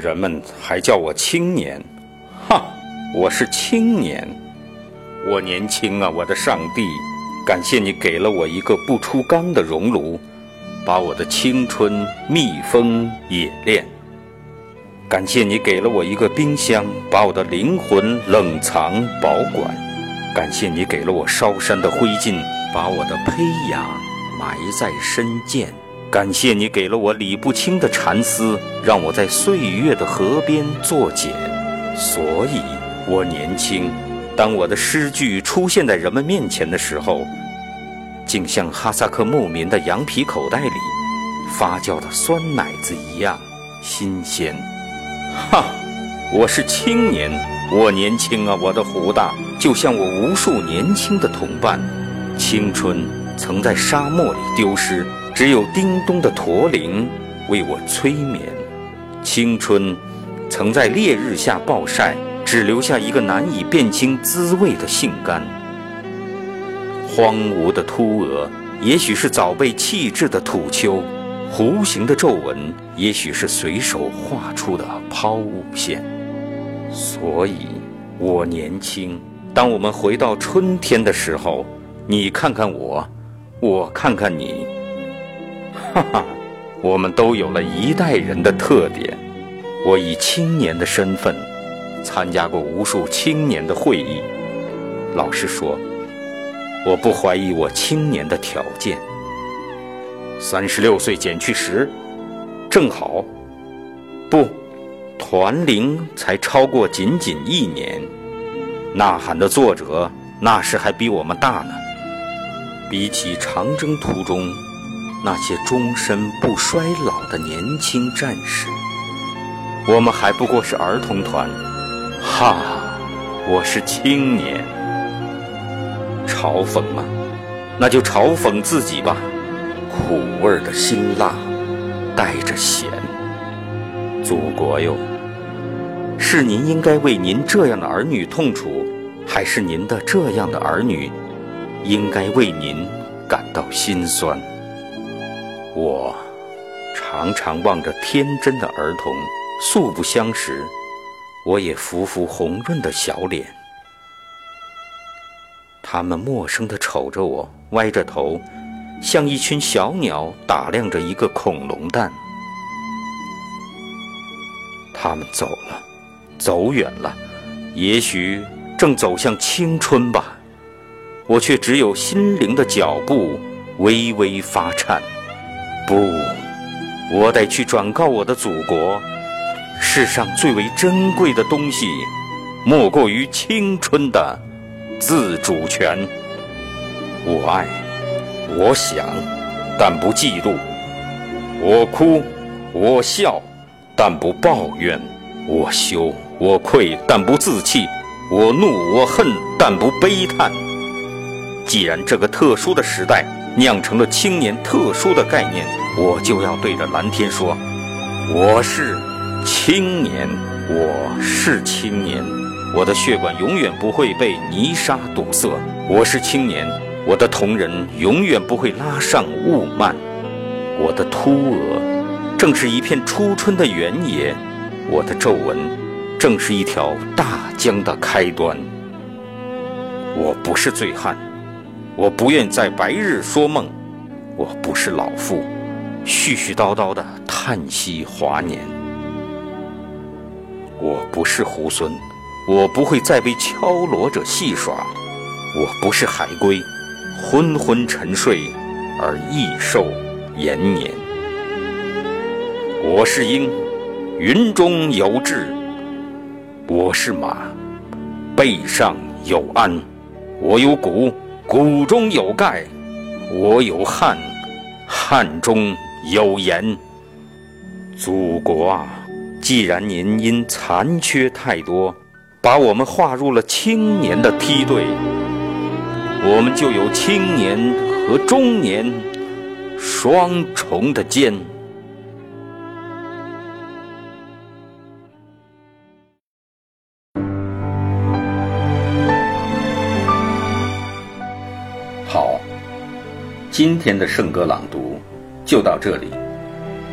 人们还叫我青年，哈！我是青年，我年轻啊！我的上帝，感谢你给了我一个不出缸的熔炉，把我的青春密封冶炼；感谢你给了我一个冰箱，把我的灵魂冷藏保管；感谢你给了我烧山的灰烬，把我的胚芽埋在深涧。感谢你给了我理不清的缠丝，让我在岁月的河边作茧。所以，我年轻。当我的诗句出现在人们面前的时候，竟像哈萨克牧民的羊皮口袋里发酵的酸奶子一样新鲜。哈，我是青年，我年轻啊！我的胡大就像我无数年轻的同伴。青春曾在沙漠里丢失。只有叮咚的驼铃为我催眠。青春曾在烈日下暴晒，只留下一个难以辨清滋味的杏干。荒芜的秃额，也许是早被弃置的土丘；弧形的皱纹，也许是随手画出的抛物线。所以，我年轻。当我们回到春天的时候，你看看我，我看看你。哈哈，我们都有了一代人的特点。我以青年的身份参加过无数青年的会议。老实说，我不怀疑我青年的条件。三十六岁减去十，正好。不，团龄才超过仅仅一年。呐喊的作者那时还比我们大呢。比起长征途中。那些终身不衰老的年轻战士，我们还不过是儿童团。哈，我是青年。嘲讽吗？那就嘲讽自己吧。苦味的辛辣，带着咸。祖国哟，是您应该为您这样的儿女痛楚，还是您的这样的儿女应该为您感到心酸？我常常望着天真的儿童，素不相识，我也扶扶红润的小脸。他们陌生地瞅着我，歪着头，像一群小鸟打量着一个恐龙蛋。他们走了，走远了，也许正走向青春吧。我却只有心灵的脚步微微发颤。不，我得去转告我的祖国，世上最为珍贵的东西，莫过于青春的自主权。我爱，我想，但不嫉妒；我哭，我笑，但不抱怨；我羞，我愧，但不自弃；我怒，我恨，但不悲叹。既然这个特殊的时代酿成了青年特殊的概念。我就要对着蓝天说：“我是青年，我是青年，我的血管永远不会被泥沙堵塞。我是青年，我的瞳仁永远不会拉上雾幔。我的秃额正是一片初春的原野，我的皱纹正是一条大江的开端。我不是醉汉，我不愿在白日说梦，我不是老妇。”絮絮叨叨的叹息华年，我不是猢狲，我不会再被敲锣者戏耍；我不是海龟，昏昏沉睡而益寿延年。我是鹰，云中有志；我是马，背上有鞍；我有骨，骨中有钙；我有汗，汗中。有言，祖国啊，既然您因残缺太多，把我们划入了青年的梯队，我们就有青年和中年双重的肩。好，今天的圣歌朗读就到这里，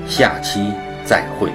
下期再会。